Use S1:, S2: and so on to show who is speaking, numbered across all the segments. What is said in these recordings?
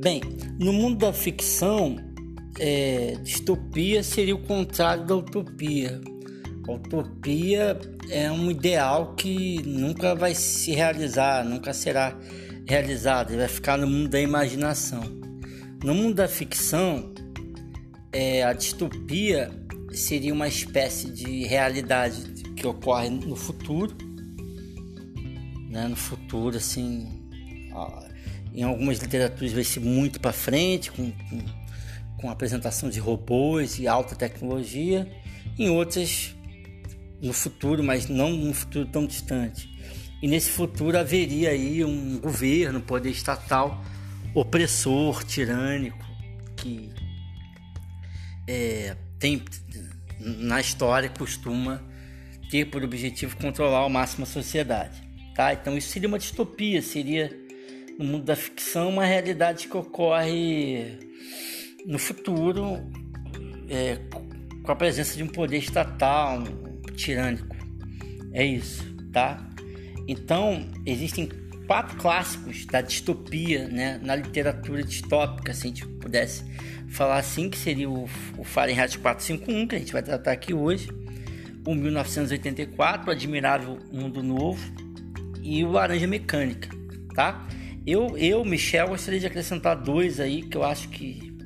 S1: Bem, no mundo da ficção, é, distopia seria o contrário da utopia. A utopia é um ideal que nunca vai se realizar, nunca será realizado, vai ficar no mundo da imaginação. No mundo da ficção, é, a distopia seria uma espécie de realidade que ocorre no futuro, né? no futuro, assim, em algumas literaturas vai ser muito para frente, com, com, com apresentação de robôs e alta tecnologia, em outras no futuro, mas não num futuro tão distante. E nesse futuro haveria aí um governo, poder estatal opressor, tirânico, que é, tem na história costuma ter por objetivo controlar ao máximo a sociedade. Tá? Então isso seria uma distopia, seria no mundo da ficção uma realidade que ocorre no futuro é, com a presença de um poder estatal, um tirânico. É isso, tá? Então existem quatro clássicos da distopia, né, na literatura distópica, se a gente pudesse falar assim, que seria o, o Fahrenheit 451, que a gente vai tratar aqui hoje, o 1984, o Admirável Mundo Novo e o Laranja Mecânica, tá? Eu, eu, Michel, gostaria de acrescentar dois aí que eu acho que,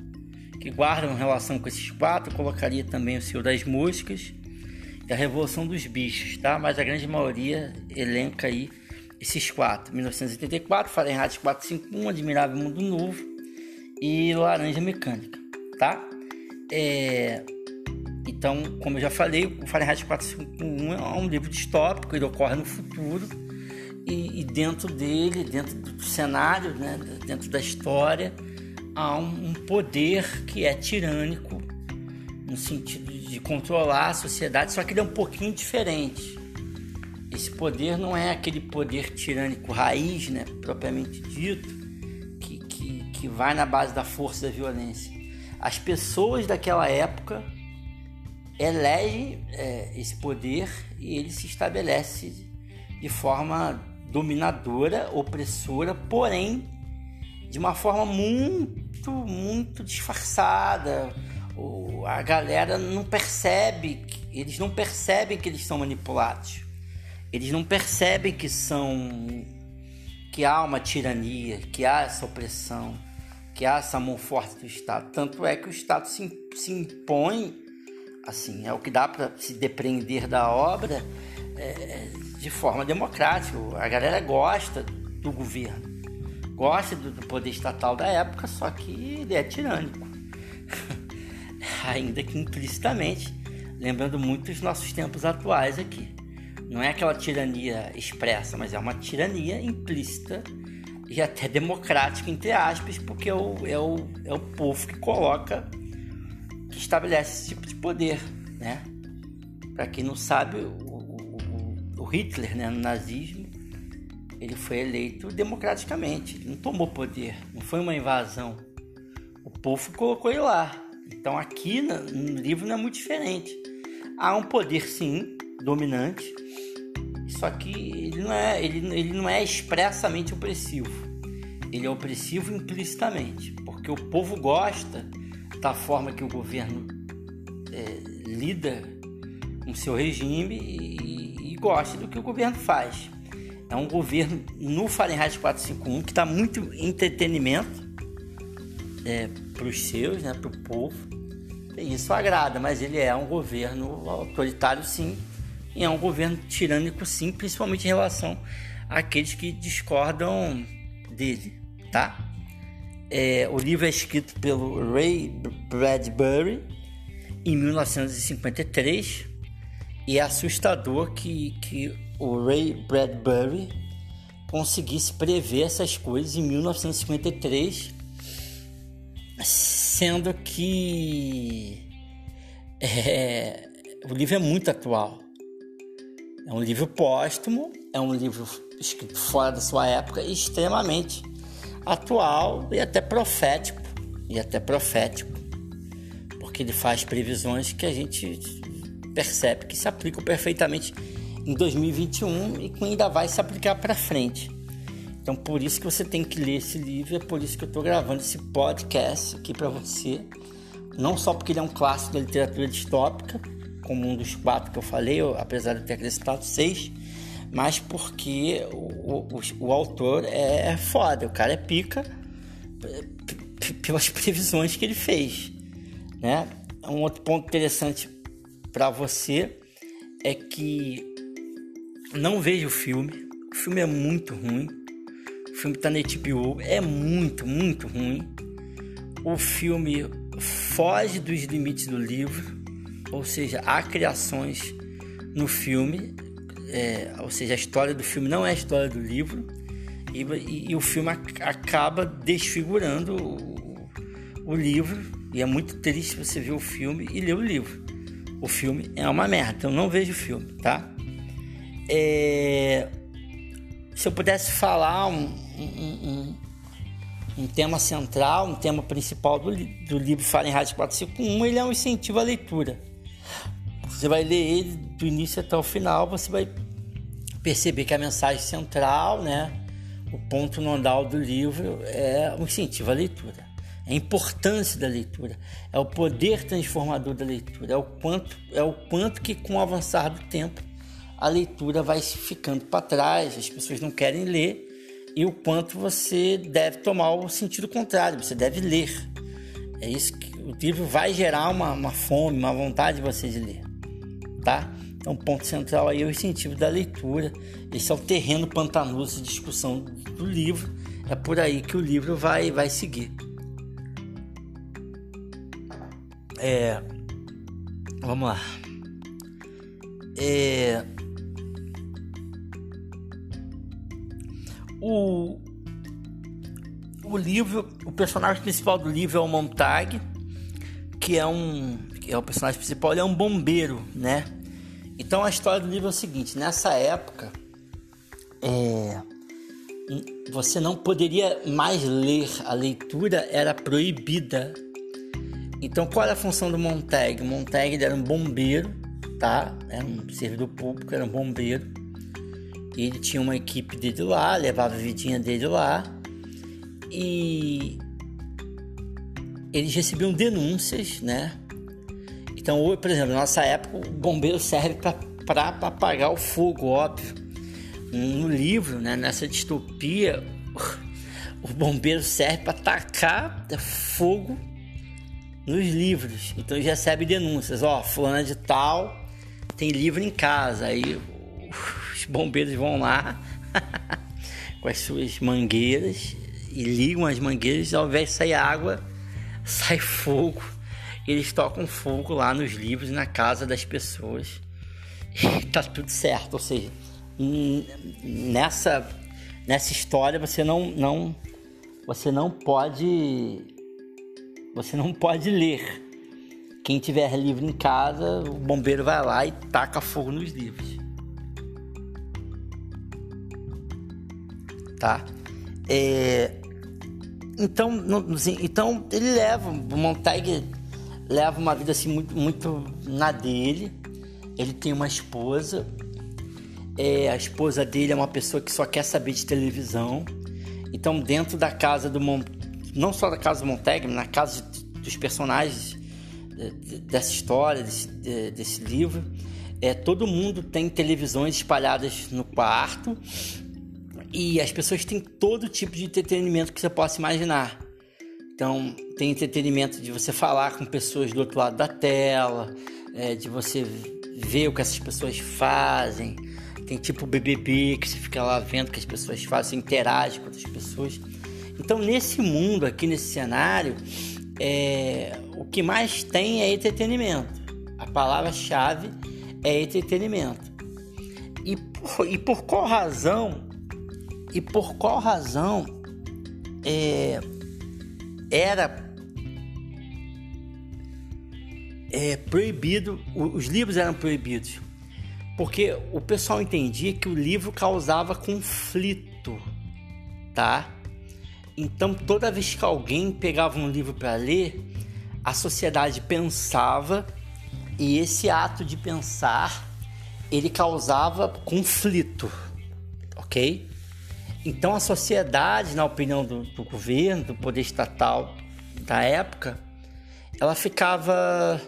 S1: que guardam relação com esses quatro. Eu colocaria também o Senhor das Moscas e a Revolução dos Bichos, tá? Mas a grande maioria elenca aí esses quatro: 1984, Fahrenheit 451, Admirável Mundo Novo e Laranja Mecânica, tá? É... Então, como eu já falei, o Fahrenheit 451 é um livro distópico, ele ocorre no futuro e, e dentro dele, dentro do cenário, né, dentro da história, há um, um poder que é tirânico no sentido de controlar a sociedade, só que ele é um pouquinho diferente. Esse poder não é aquele poder tirânico raiz, né, propriamente dito, que, que, que vai na base da força da violência. As pessoas daquela época elegem é, esse poder e ele se estabelece de forma dominadora, opressora, porém de uma forma muito, muito disfarçada. A galera não percebe, eles não percebem que eles são manipulados. Eles não percebem que são que há uma tirania, que há essa opressão, que há essa mão forte do Estado. Tanto é que o Estado se, se impõe, assim, é o que dá para se depreender da obra é, de forma democrática. A galera gosta do governo, gosta do, poder estatal da época, só que ele é tirânico. Ainda que implicitamente, lembrando muito os nossos tempos atuais aqui. Não é aquela tirania expressa, mas é uma tirania implícita e até democrática, entre aspas, porque é o, é o, é o povo que coloca, que estabelece esse tipo de poder, né? Para quem não sabe, o, Hitler, né, no nazismo, ele foi eleito democraticamente, ele não tomou poder, não foi uma invasão. O povo colocou ele lá. Então aqui no livro não é muito diferente. Há um poder sim dominante, só que ele não é, ele, ele não é expressamente opressivo. Ele é opressivo implicitamente, porque o povo gosta da forma que o governo é, lida com seu regime e, e gosta do que o governo faz. É um governo no Fahrenheit 451 que dá muito entretenimento é, para os seus, né, para o povo. E isso agrada, mas ele é um governo autoritário, sim, e é um governo tirânico, sim, principalmente em relação àqueles que discordam dele, tá? É, o livro é escrito pelo Ray Bradbury em 1953 e é assustador que, que o Ray Bradbury conseguisse prever essas coisas em 1953, sendo que é, o livro é muito atual. É um livro póstumo, é um livro escrito fora da sua época extremamente atual e até profético, e até profético, porque ele faz previsões que a gente percebe que se aplicam perfeitamente em 2021 e que ainda vai se aplicar para frente. Então, por isso que você tem que ler esse livro, é por isso que eu estou gravando esse podcast aqui para você. Não só porque ele é um clássico da literatura distópica, como um dos quatro que eu falei, apesar de ter acrescentado seis, mas porque o, o, o autor é foda, o cara é pica pelas previsões que ele fez, né? Um outro ponto interessante para você é que não veja o filme. O filme é muito ruim. O filme tá na HBO, é muito, muito ruim. O filme foge dos limites do livro, ou seja, há criações no filme, é, ou seja, a história do filme não é a história do livro, e, e, e o filme ac acaba desfigurando o, o livro, e é muito triste você ver o filme e ler o livro. O filme é uma merda, então não vejo o filme, tá? É, se eu pudesse falar um, um, um, um, tema central, um tema principal do, do livro Fahrenheit 451, ele é um incentivo à leitura. Você vai ler ele do início até o final, você vai perceber que a mensagem central, né, o ponto nodal do livro é o incentivo à leitura. A importância da leitura, é o poder transformador da leitura, é o quanto, é o quanto que com o avançar do tempo a leitura vai ficando para trás, as pessoas não querem ler e o quanto você deve tomar o sentido contrário, você deve ler. É isso que o livro vai gerar uma, uma fome, uma vontade de você de ler, tá? Então, ponto central aí é o incentivo da leitura. Esse é o terreno pantanoso de discussão do livro. É por aí que o livro vai, vai seguir. É, vamos lá. É, o, o livro, o personagem principal do livro é o Montag, que é um, que é o personagem principal, ele é um bombeiro, né? Então a história do livro é o seguinte: nessa época, é, você não poderia mais ler, a leitura era proibida. Então qual era a função do Montag? O Montag era um bombeiro, tá? Era um servidor público, era um bombeiro ele tinha uma equipe dele lá, levava a vidinha dele lá e eles recebiam denúncias, né? Então, hoje, por exemplo, na nossa época, o bombeiro serve para apagar o fogo, óbvio. No livro, né, nessa distopia, o bombeiro serve para tacar fogo nos livros. Então, ele recebe denúncias. Ó, fulana de tal tem livro em casa. Aí bombeiros vão lá com as suas mangueiras e ligam as mangueiras ao invés de sair água, sai fogo. Eles tocam fogo lá nos livros, na casa das pessoas. E tá tudo certo. Ou seja, nessa, nessa história você não, não, você não pode. Você não pode ler. Quem tiver livro em casa, o bombeiro vai lá e taca fogo nos livros. tá? É, então, assim, então ele leva, o Montag leva uma vida assim muito, muito na dele. Ele tem uma esposa. É, a esposa dele é uma pessoa que só quer saber de televisão. Então, dentro da casa do. Não só da casa do Montag, mas na casa dos personagens dessa história, desse, desse livro, é, todo mundo tem televisões espalhadas no quarto e as pessoas têm todo tipo de entretenimento que você possa imaginar. Então, tem entretenimento de você falar com pessoas do outro lado da tela, é, de você ver o que essas pessoas fazem. Tem tipo BBB, que você fica lá vendo o que as pessoas fazem, interage com outras pessoas. Então, nesse mundo aqui, nesse cenário, é, o que mais tem é entretenimento. A palavra-chave é entretenimento. E por, e por qual razão e por qual razão é, era é, proibido, os livros eram proibidos, porque o pessoal entendia que o livro causava conflito, tá? Então toda vez que alguém pegava um livro para ler, a sociedade pensava e esse ato de pensar ele causava conflito, ok? Então a sociedade, na opinião do, do governo, do poder estatal da época, ela ficava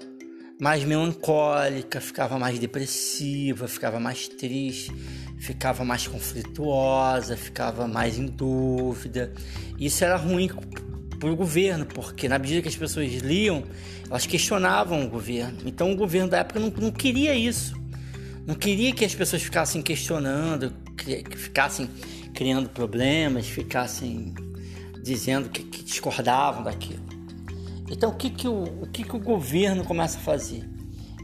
S1: mais melancólica, ficava mais depressiva, ficava mais triste, ficava mais conflituosa, ficava mais em dúvida. Isso era ruim para o governo, porque na medida que as pessoas liam, elas questionavam o governo. Então o governo da época não, não queria isso. Não queria que as pessoas ficassem questionando, que, que ficassem criando problemas, ficassem dizendo que, que discordavam daquilo. Então, o que, que, o, o que, que o governo começa a fazer?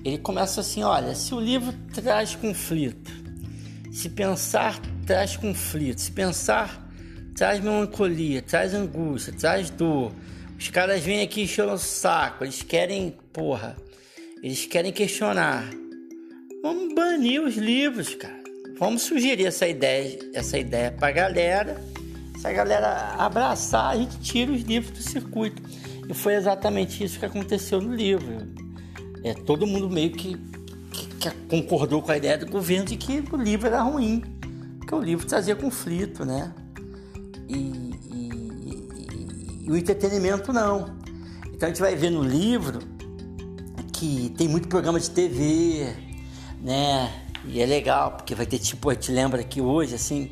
S1: Ele começa assim: olha, se o livro traz conflito, se pensar traz conflito, se pensar traz melancolia, traz angústia, traz dor, os caras vêm aqui enchendo o saco, eles querem, porra, eles querem questionar. Vamos banir os livros, cara. Vamos sugerir essa ideia, essa ideia para a galera. Se a galera abraçar, a gente tira os livros do circuito. E foi exatamente isso que aconteceu no livro. É, todo mundo meio que, que, que concordou com a ideia do governo de que o livro era ruim, porque o livro trazia conflito, né? E, e, e, e o entretenimento não. Então a gente vai ver no livro que tem muito programa de TV, né? E é legal, porque vai ter tipo, a gente lembra aqui hoje, assim,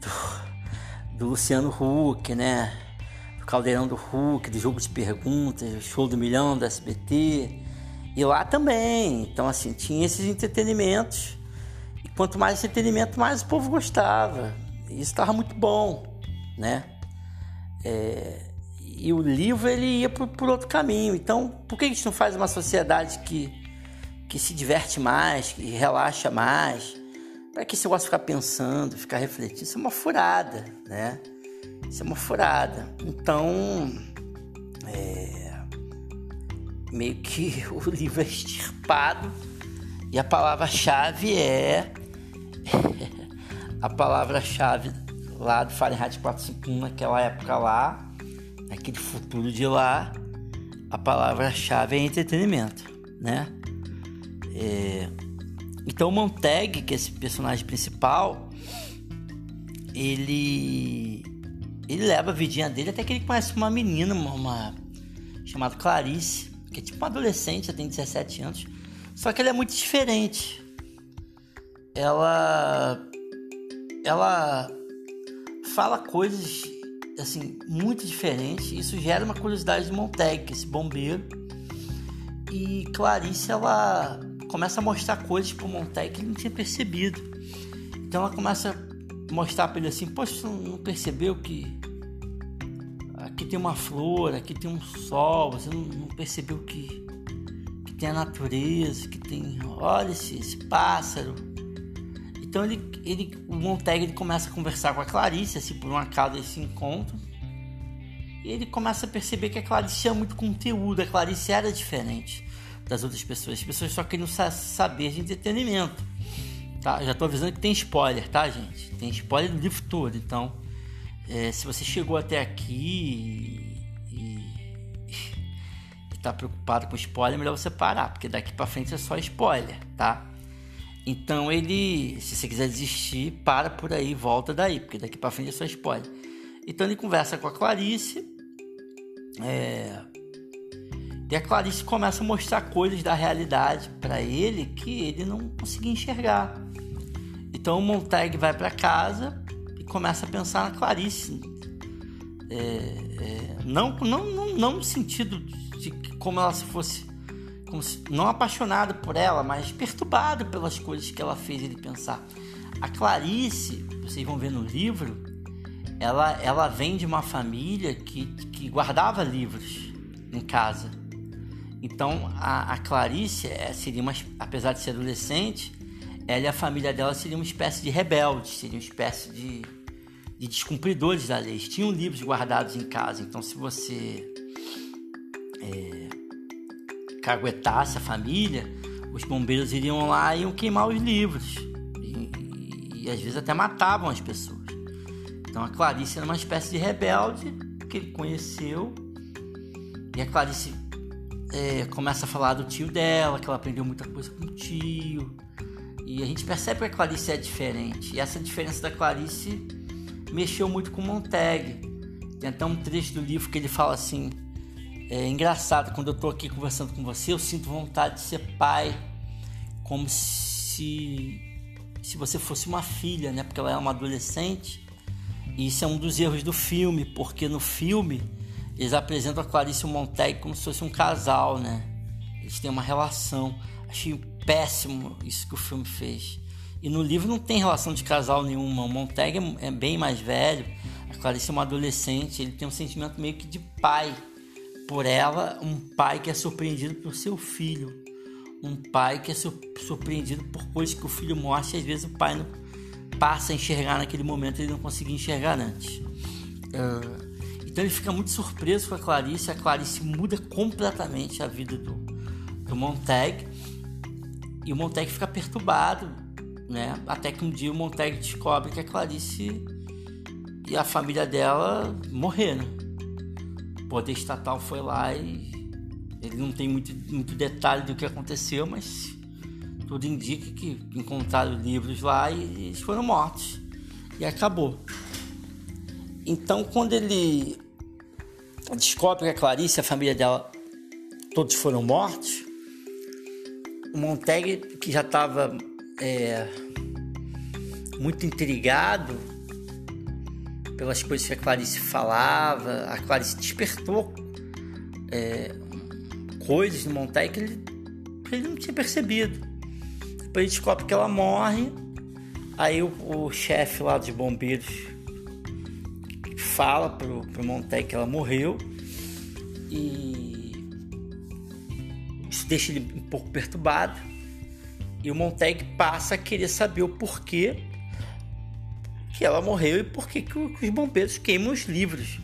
S1: do, do Luciano Huck, né? Do Caldeirão do Huck, do Jogo de Perguntas, Show do Milhão da SBT. E lá também. Então, assim, tinha esses entretenimentos. E quanto mais entretenimento, mais o povo gostava. E isso estava muito bom, né? É, e o livro ele ia por, por outro caminho. Então, por que a gente não faz uma sociedade que que se diverte mais, que relaxa mais. Para que gosta de ficar pensando, ficar refletindo? Isso é uma furada, né? Isso é uma furada. Então, é, meio que o livro é extirpado e a palavra-chave é. a palavra-chave lá do Fahrenheit 451, naquela época lá, naquele futuro de lá, a palavra-chave é entretenimento, né? É... Então o Montag, que é esse personagem principal, ele ele leva a vidinha dele até que ele conhece uma menina, uma, uma chamada Clarice, que é tipo adolescente, já tem 17 anos, só que ela é muito diferente. Ela ela fala coisas assim muito diferentes. Isso gera uma curiosidade de Montag, esse bombeiro. E Clarice ela começa a mostrar coisas pro Montag que ele não tinha percebido. Então ela começa a mostrar para ele assim: Poxa, você não percebeu que aqui tem uma flor, aqui tem um sol, você não, não percebeu que, que tem a natureza, que tem. Olha esse, esse pássaro. Então ele, ele, o Montag ele começa a conversar com a Clarice, assim, por um acaso esse encontro. E ele começa a perceber que a Clarice tinha muito conteúdo, a Clarice era diferente das outras pessoas. As pessoas só queriam saber de entretenimento. Tá? Já estou avisando que tem spoiler, tá, gente? Tem spoiler do livro todo. Então, é, se você chegou até aqui e, está preocupado com spoiler, é melhor você parar, porque daqui para frente é só spoiler, tá? Então ele, se você quiser desistir, para por aí, volta daí, porque daqui para frente é só spoiler. Então ele conversa com a Clarice, é, e a Clarice começa a mostrar coisas da realidade para ele que ele não conseguia enxergar. Então o Montag vai para casa começa a pensar na Clarice. É, é, não, não, não, não no sentido de como ela se fosse. Se, não apaixonado por ela, mas perturbado pelas coisas que ela fez ele pensar. A Clarice, vocês vão ver no livro, ela, ela vem de uma família que, que guardava livros em casa. Então a, a Clarice é, seria uma, apesar de ser adolescente, ela e a família dela seria uma espécie de rebeldes, seria uma espécie de, de descumpridores da lei. Tinham livros guardados em casa, então se você é, caguetasse a família, os bombeiros iriam lá e iam queimar os livros. E, e, e às vezes até matavam as pessoas. Então a Clarice era uma espécie de rebelde que ele conheceu. E a Clarice é, começa a falar do tio dela, que ela aprendeu muita coisa com o tio. E a gente percebe que a Clarice é diferente. E essa diferença da Clarice mexeu muito com Montag. Tem até um trecho do livro que ele fala assim: é engraçado, quando eu estou aqui conversando com você, eu sinto vontade de ser pai, como se, se você fosse uma filha, né? Porque ela é uma adolescente. E isso é um dos erros do filme, porque no filme eles apresentam a Clarice e o Montag como se fosse um casal, né? Eles têm uma relação. Achei péssimo isso que o filme fez. E no livro não tem relação de casal nenhuma. O Montag é, é bem mais velho, a Clarice é uma adolescente. Ele tem um sentimento meio que de pai por ela, um pai que é surpreendido por seu filho. Um pai que é surpreendido por coisas que o filho mostra e às vezes o pai não passa a enxergar naquele momento ele não conseguia enxergar antes. Uh, então ele fica muito surpreso com a Clarice. A Clarice muda completamente a vida do, do Montag. E o Montag fica perturbado né? Até que um dia o Montag descobre que a Clarice e a família dela morreram. O poder estatal foi lá e ele não tem muito, muito detalhe do que aconteceu, mas tudo indica que encontraram livros lá e eles foram mortos. E acabou. Então, quando ele descobre que a Clarice e a família dela todos foram mortos, o Montag, que já estava é, muito intrigado pelas coisas que a Clarice falava. A Clarice despertou é, coisas no Montag que ele, que ele não tinha percebido. Depois ele descobre que ela morre. Aí o, o chefe lá dos bombeiros fala pro, pro Montag que ela morreu. E isso deixa ele um pouco perturbado. E o Montag passa a querer saber o porquê que ela morreu e por que os bombeiros queimam os livros.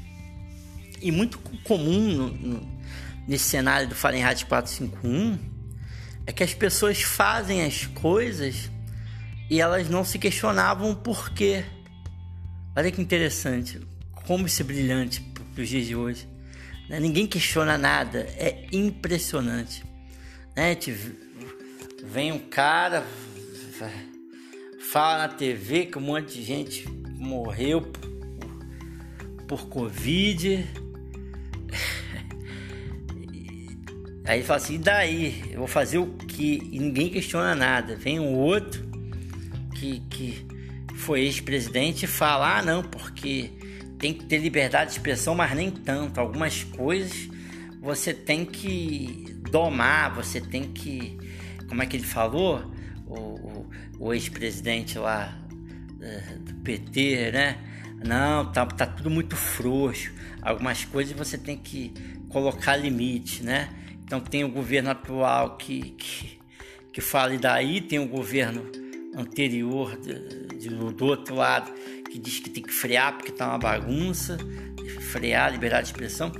S1: E muito comum no, no, nesse cenário do Fahrenheit 451 é que as pessoas fazem as coisas e elas não se questionavam o porquê. Olha que interessante, como isso é brilhante para os dias de hoje. Né? Ninguém questiona nada, é impressionante. Né? Vem um cara, fala na TV que um monte de gente morreu por, por Covid. Aí fala assim, e daí? Eu vou fazer o que? E ninguém questiona nada. Vem um outro que, que foi ex-presidente e fala, ah não, porque tem que ter liberdade de expressão, mas nem tanto. Algumas coisas você tem que domar, você tem que como é que ele falou? O, o, o ex-presidente lá uh, do PT, né? Não, tá, tá tudo muito frouxo. Algumas coisas você tem que colocar limite, né? Então tem o governo atual que, que, que fala e daí, tem o governo anterior de, de, do outro lado que diz que tem que frear porque tá uma bagunça, frear, liberar de expressão.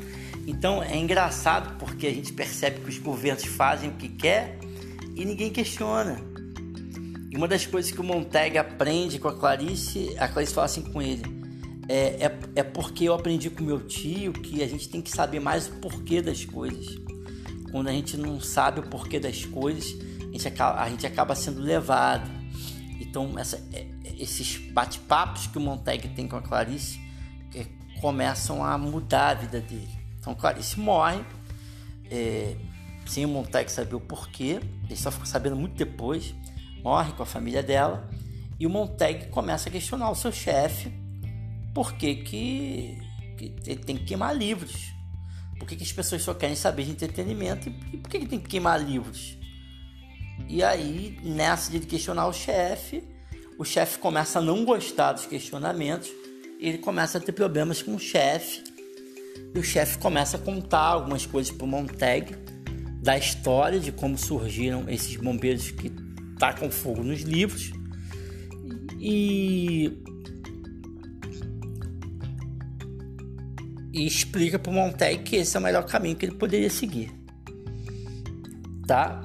S1: Então é engraçado porque a gente percebe que os governos fazem o que quer e ninguém questiona. E uma das coisas que o Montag aprende com a Clarice, a Clarice fala assim com ele: é, é, é porque eu aprendi com meu tio que a gente tem que saber mais o porquê das coisas. Quando a gente não sabe o porquê das coisas, a gente acaba, a gente acaba sendo levado. Então, essa, é, esses bate-papos que o Montag tem com a Clarice é, começam a mudar a vida dele. Então, Clarice morre. É, sem o Montag saber o porquê, ele só ficou sabendo muito depois, morre com a família dela, e o Montag começa a questionar o seu chefe. Por que, que, que ele tem que queimar livros. Por que, que as pessoas só querem saber de entretenimento? E, por que, que tem que queimar livros? E aí, nessa de questionar o chefe, o chefe começa a não gostar dos questionamentos, e ele começa a ter problemas com o chefe, e o chefe começa a contar algumas coisas para o Montag, da história de como surgiram esses bombeiros que tacam fogo nos livros e, e explica para o Montag que esse é o melhor caminho que ele poderia seguir. Tá?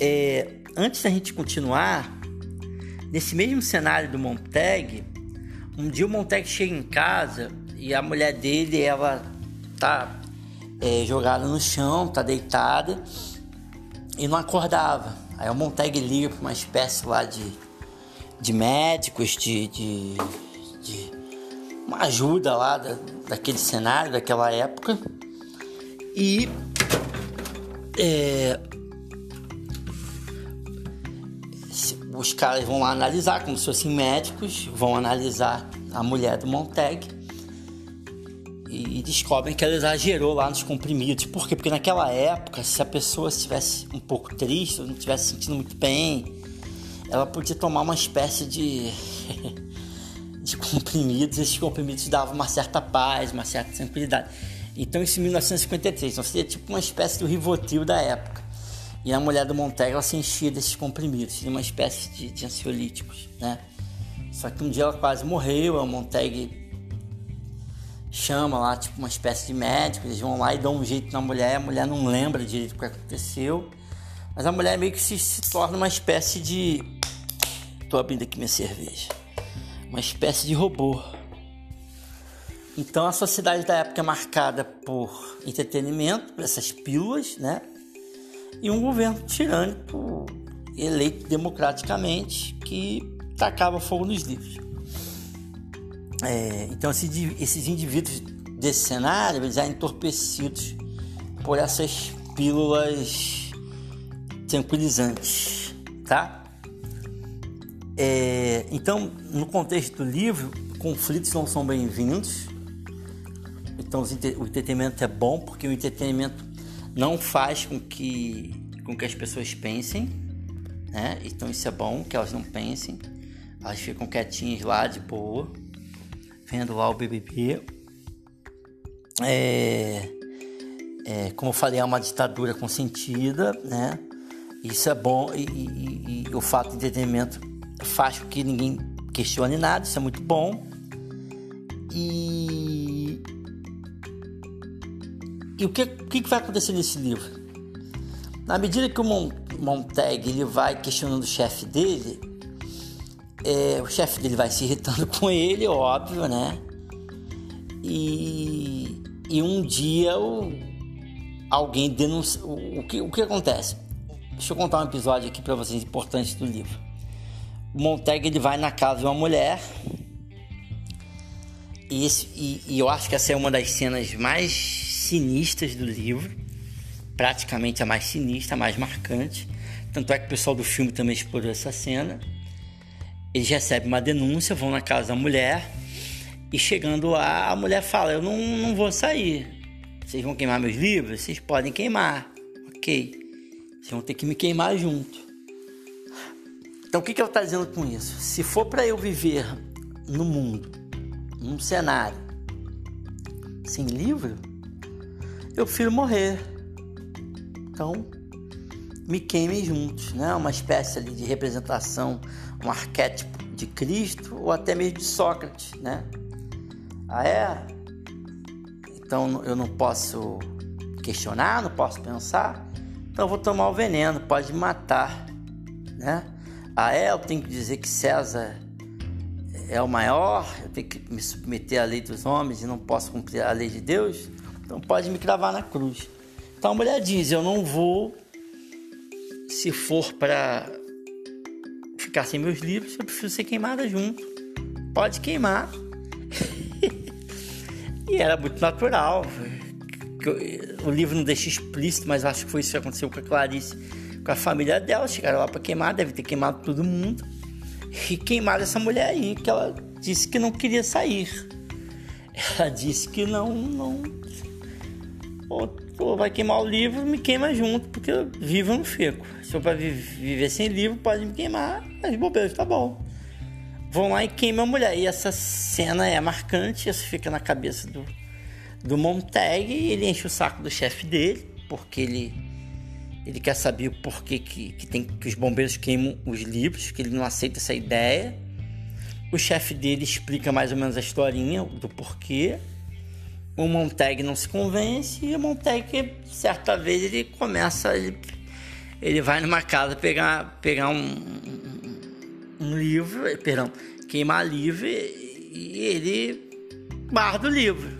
S1: É, antes da gente continuar, nesse mesmo cenário do Montag, um dia o Montag chega em casa e a mulher dele ela tá é, jogada no chão, tá deitada e não acordava. Aí o Montag liga para uma espécie lá de, de médicos, de, de, de, uma ajuda lá da, daquele cenário, daquela época. E é, os caras vão lá analisar, como se fossem médicos, vão analisar a mulher do Montag e descobrem que ela exagerou lá nos comprimidos. Por quê? Porque naquela época, se a pessoa estivesse um pouco triste, ou não estivesse sentindo muito bem, ela podia tomar uma espécie de, de comprimidos. Esses comprimidos davam uma certa paz, uma certa tranquilidade. Então, isso em 1953, então seria tipo uma espécie do Rivotril da época. E a mulher do Montag, ela se enchia desses comprimidos, seria uma espécie de, de ansiolíticos, né? Só que um dia ela quase morreu, a Montag chama lá, tipo, uma espécie de médico, eles vão lá e dão um jeito na mulher, a mulher não lembra direito o que aconteceu, mas a mulher meio que se, se torna uma espécie de. Tô abrindo aqui minha cerveja. Uma espécie de robô. Então a sociedade da época é marcada por entretenimento, por essas pílulas, né? E um governo tirânico eleito democraticamente que tacava fogo nos livros. É, então esses indivíduos desse cenário eles eram entorpecidos por essas pílulas tranquilizantes, tá? É, então, no contexto do livro, conflitos não são bem-vindos. Então, o entretenimento é bom porque o entretenimento não faz com que, com que as pessoas pensem, né? Então, isso é bom que elas não pensem, elas ficam quietinhas lá de boa vendo lá o BBB. É, é, como eu falei, é uma ditadura consentida, né? Isso é bom e, e, e o fato de entretenimento faz com que ninguém questione nada, isso é muito bom. E, e o que, que vai acontecer nesse livro? Na medida que o Montag ele vai questionando o chefe dele, é, o chefe dele vai se irritando com ele, óbvio, né? E, e um dia o, alguém denuncia. O, o, que, o que acontece? Deixa eu contar um episódio aqui para vocês importante do livro. O Montag ele vai na casa de uma mulher. E, esse, e, e eu acho que essa é uma das cenas mais sinistras do livro. Praticamente a mais sinistra, a mais marcante. Tanto é que o pessoal do filme também explorou essa cena. Eles recebem uma denúncia, vão na casa da mulher e chegando lá, a mulher fala: Eu não, não vou sair. Vocês vão queimar meus livros? Vocês podem queimar. Ok. Vocês vão ter que me queimar junto. Então, o que, que ela está dizendo com isso? Se for para eu viver no mundo, num cenário sem livro, eu prefiro morrer. Então, me queimem juntos, né? Uma espécie de representação, um arquétipo de Cristo ou até mesmo de Sócrates, né? Ah é? Então eu não posso questionar, não posso pensar, então vou tomar o veneno, pode matar, né? Ah é? Eu tenho que dizer que César é o maior, eu tenho que me submeter à lei dos homens e não posso cumprir a lei de Deus, então pode me cravar na cruz. Então a mulher diz: Eu não vou se for para ficar sem meus livros, eu preciso ser queimada junto. Pode queimar. e era muito natural. O livro não deixa explícito, mas acho que foi isso que aconteceu com a Clarice, com a família dela. Chegaram lá para queimar, deve ter queimado todo mundo. E queimaram essa mulher aí, que ela disse que não queria sair. Ela disse que não, não Pô, vai queimar o livro, me queima junto, porque eu vivo eu não fico. Se eu para viver sem livro, pode me queimar, mas bobeira, tá bom. Vão lá e queimam a mulher. E essa cena é marcante, isso fica na cabeça do, do Montag ele enche o saco do chefe dele, porque ele, ele quer saber o porquê que, que, tem, que os bombeiros queimam os livros, que ele não aceita essa ideia. O chefe dele explica mais ou menos a historinha do porquê o Montag não se convence e o Montag, certa vez, ele começa, ele, ele vai numa casa pegar, pegar um, um livro, perdão, queimar livro e ele guarda o livro.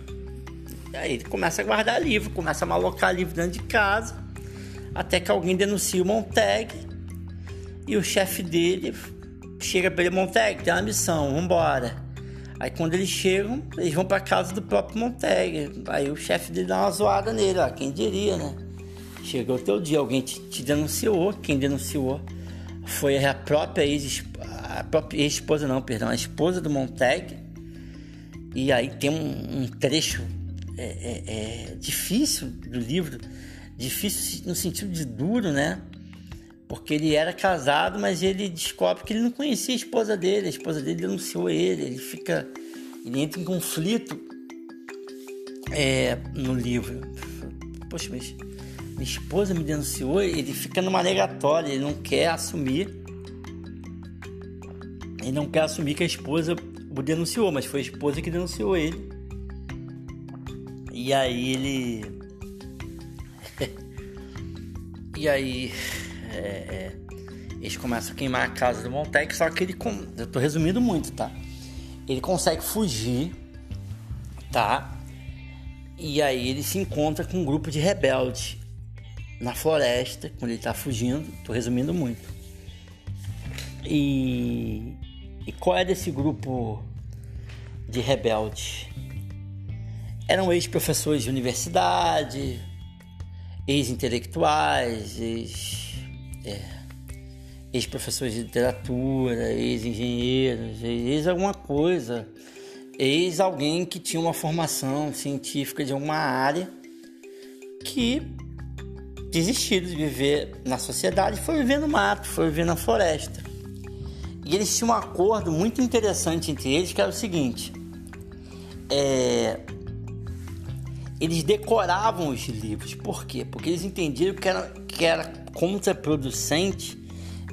S1: Aí ele começa a guardar livro, começa a malocar livro dentro de casa, até que alguém denuncia o Montag e o chefe dele chega para ele, Montag, tem uma missão, vambora. Aí quando eles chegam, eles vão para casa do próprio Montag. Aí o chefe dele dá uma zoada nele, ó, quem diria, né? Chegou teu dia, alguém te, te denunciou, quem denunciou foi a própria ex a própria ex-esposa não, perdão, a esposa do Montag. E aí tem um, um trecho é, é, é difícil do livro, difícil no sentido de duro, né? Porque ele era casado, mas ele descobre que ele não conhecia a esposa dele, a esposa dele denunciou ele, ele fica. ele entra em conflito é, no livro. Poxa, mas minha esposa me denunciou, ele fica numa negatória, ele não quer assumir. Ele não quer assumir que a esposa o denunciou, mas foi a esposa que denunciou ele. E aí ele. e aí é, é, eles começam a queimar a casa do Montec, só que ele. Eu tô resumindo muito, tá? Ele consegue fugir, tá? E aí ele se encontra com um grupo de rebeldes na floresta, quando ele tá fugindo. Tô resumindo muito. E, e qual é desse grupo de rebeldes? Eram ex-professores de universidade, ex-intelectuais, ex é, ex-professores de literatura, ex-engenheiros, ex alguma coisa, ex alguém que tinha uma formação científica de alguma área que desistiram de viver na sociedade, foi viver no mato, foi viver na floresta. E eles tinham um acordo muito interessante entre eles, que era o seguinte: é, eles decoravam os livros. Por quê? Porque eles entendiam que era, que era contraproducente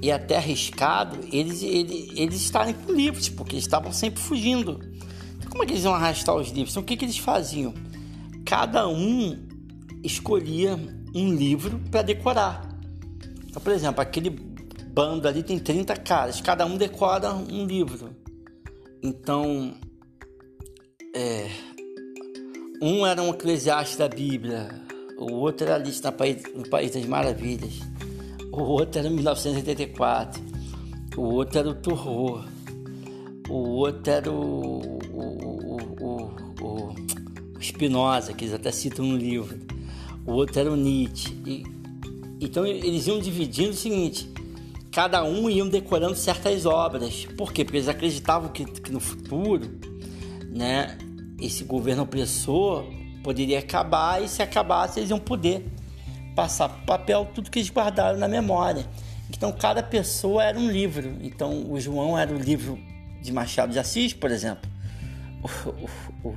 S1: e até arriscado eles, eles, eles estarem com livros, porque eles estavam sempre fugindo. Então, como é que eles iam arrastar os livros? Então, o que, que eles faziam? Cada um escolhia um livro para decorar. Então, por exemplo, aquele bando ali tem 30 caras, cada um decora um livro. Então, é, um era um eclesiastes da Bíblia, o outro era Alice no País das Maravilhas, o outro era 1984, o outro era o Terror, o outro era o, o, o, o, o Spinoza, que eles até citam no livro, o outro era o Nietzsche. E, então eles iam dividindo o seguinte: cada um iam decorando certas obras. Por quê? Porque eles acreditavam que, que no futuro, né, esse governo opressor poderia acabar e se acabasse eles iam poder passar para papel tudo que eles guardaram na memória. Então cada pessoa era um livro. Então o João era o livro de Machado de Assis, por exemplo. O, o,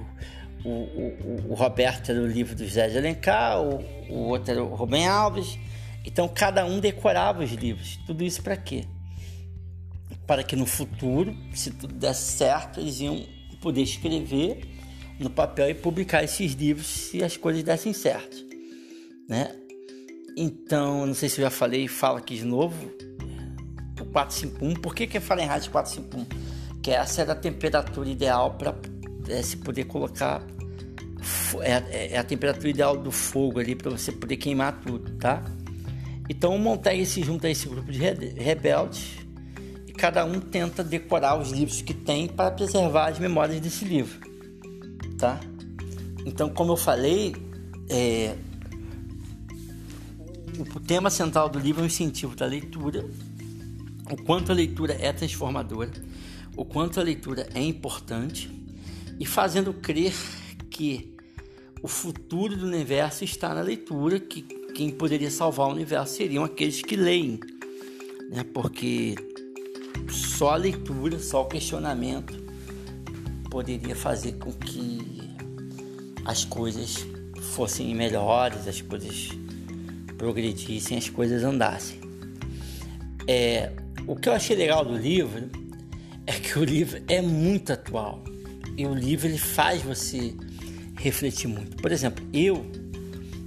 S1: o, o Roberto era o livro do José de Alencar, o, outro era o Rubem Alves. Então cada um decorava os livros. Tudo isso para quê? Para que no futuro, se tudo desse certo, eles iam poder escrever no papel e publicar esses livros se as coisas dessem certo, né? Então, não sei se eu já falei, falo aqui de novo, o 451, por que que é Fahrenheit 451? Que essa era a temperatura ideal para é, se poder colocar, é, é, é, a temperatura ideal do fogo ali para você poder queimar tudo, tá? Então o Montaigne se junta a esse grupo de rebeldes e cada um tenta decorar os livros que tem para preservar as memórias desse livro tá? Então, como eu falei, é, o tema central do livro é o incentivo da leitura, o quanto a leitura é transformadora, o quanto a leitura é importante e fazendo crer que o futuro do universo está na leitura, que quem poderia salvar o universo seriam aqueles que leem, né? porque só a leitura, só o questionamento poderia fazer com que as coisas fossem melhores, as coisas progredissem, as coisas andassem. É, o que eu achei legal do livro é que o livro é muito atual e o livro ele faz você refletir muito. Por exemplo, eu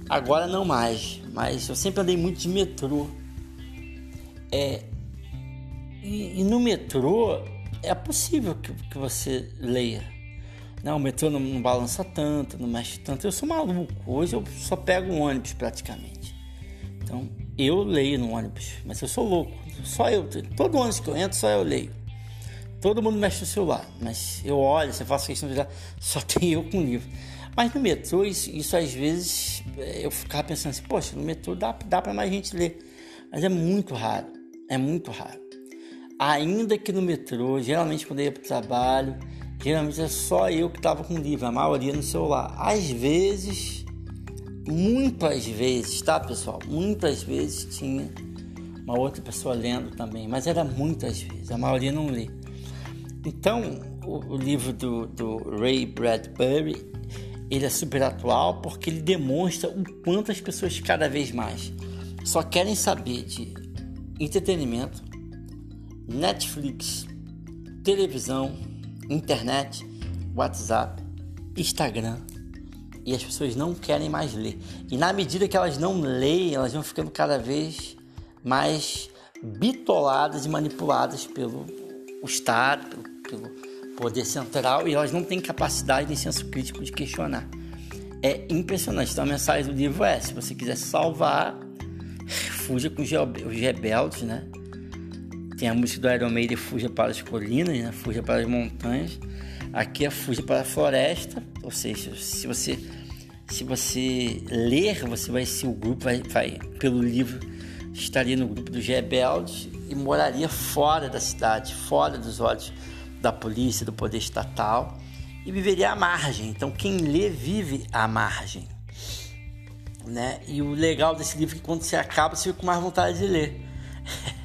S1: agora não mais, mas eu sempre andei muito de metrô. É, e, e no metrô é possível que, que você leia. Não, o metrô não, não, balança tanto, não mexe tanto. Eu sou maluco. Hoje eu só pego um ônibus praticamente. Então, eu leio no ônibus, mas eu sou louco. Só eu. Todo ônibus que eu entro, só eu leio. todo mundo mexe no celular, mas eu olho, você faz questão de olhar, só tem eu com livro. Mas no metrô, isso, isso às vezes eu ficava pensando assim, poxa, no metrô dá, dá para mais gente ler. Mas é muito raro, é muito raro. Ainda que no metrô, geralmente quando eu ia para o trabalho, geralmente é só eu que estava com livro, a maioria no celular. Às vezes, muitas vezes, tá pessoal? Muitas vezes tinha uma outra pessoa lendo também, mas era muitas vezes, a maioria não lê. Então, o, o livro do, do Ray Bradbury ele é super atual porque ele demonstra o quanto as pessoas cada vez mais só querem saber de entretenimento, Netflix, televisão, internet, WhatsApp, Instagram e as pessoas não querem mais ler. E na medida que elas não leem, elas vão ficando cada vez mais bitoladas e manipuladas pelo Estado, pelo, pelo poder central e elas não têm capacidade nem senso crítico de questionar. É impressionante. Então a mensagem do livro é: se você quiser salvar, fuja com os rebeldes, né? Tem a música do Iron Maiden, fuja para as colinas, né? fuja para as montanhas. Aqui é fuja para a floresta, ou seja, se você se você ler, você vai ser o grupo, vai, vai pelo livro estaria no grupo dos rebeldes e moraria fora da cidade, fora dos olhos da polícia, do poder estatal e viveria à margem. Então, quem lê vive à margem. Né? E o legal desse livro é que quando você acaba, você fica com mais vontade de ler.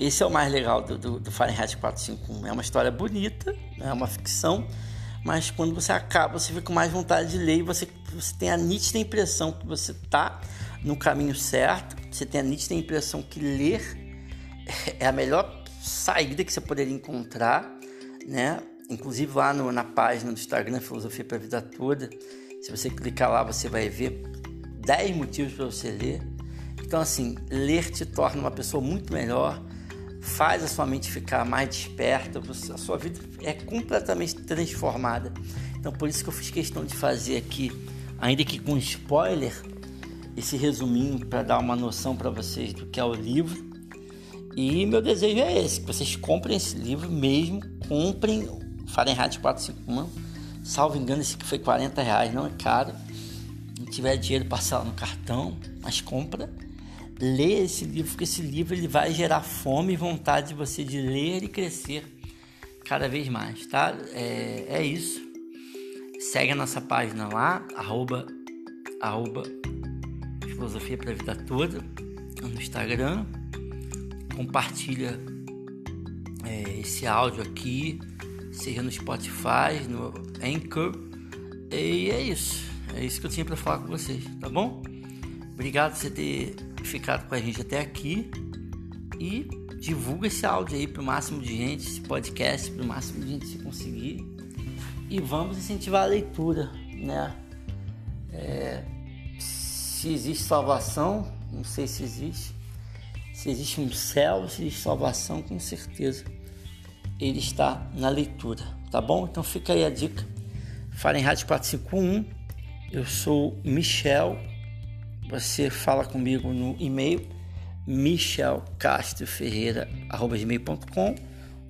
S1: Esse é o mais legal do, do, do Fahrenheit 451. É uma história bonita, é uma ficção, mas quando você acaba, você fica com mais vontade de ler e você, você tem a nítida impressão que você está no caminho certo, você tem a nítida impressão que ler é a melhor saída que você poderia encontrar né? Inclusive lá no, na página do Instagram Filosofia para a Vida Toda, se você clicar lá, você vai ver 10 motivos para você ler. Então, assim, ler te torna uma pessoa muito melhor, faz a sua mente ficar mais desperta, a sua vida é completamente transformada. Então, por isso que eu fiz questão de fazer aqui, ainda que com spoiler, esse resuminho para dar uma noção para vocês do que é o livro. E meu desejo é esse, que vocês comprem esse livro mesmo, comprem Fahrenheit 451, salvo engano esse que foi 40 reais, não é caro, não tiver dinheiro passar no cartão, mas compra, lê esse livro, porque esse livro ele vai gerar fome e vontade de você de ler e crescer cada vez mais, tá? É, é isso. Segue a nossa página lá, arroba, arroba filosofia para a vida toda no Instagram compartilha é, esse áudio aqui, seja no Spotify, no Anchor. E é isso. É isso que eu tinha para falar com vocês, tá bom? Obrigado por você ter ficado com a gente até aqui. E divulga esse áudio aí para o máximo de gente, esse podcast para o máximo de gente se conseguir. E vamos incentivar a leitura, né? É, se existe salvação, não sei se existe, se existe um céu, se existe salvação, com certeza ele está na leitura, tá bom? Então fica aí a dica. Fahrenheit 451. Eu sou Michel. Você fala comigo no e-mail michelcastroferreira.com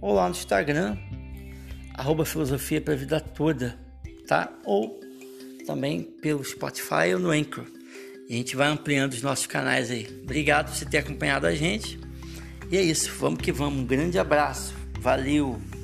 S1: ou lá no Instagram arroba filosofia para vida toda, tá? Ou também pelo Spotify ou no Anchor. E a gente vai ampliando os nossos canais aí. Obrigado por você ter acompanhado a gente. E é isso, vamos que vamos. Um grande abraço. Valeu!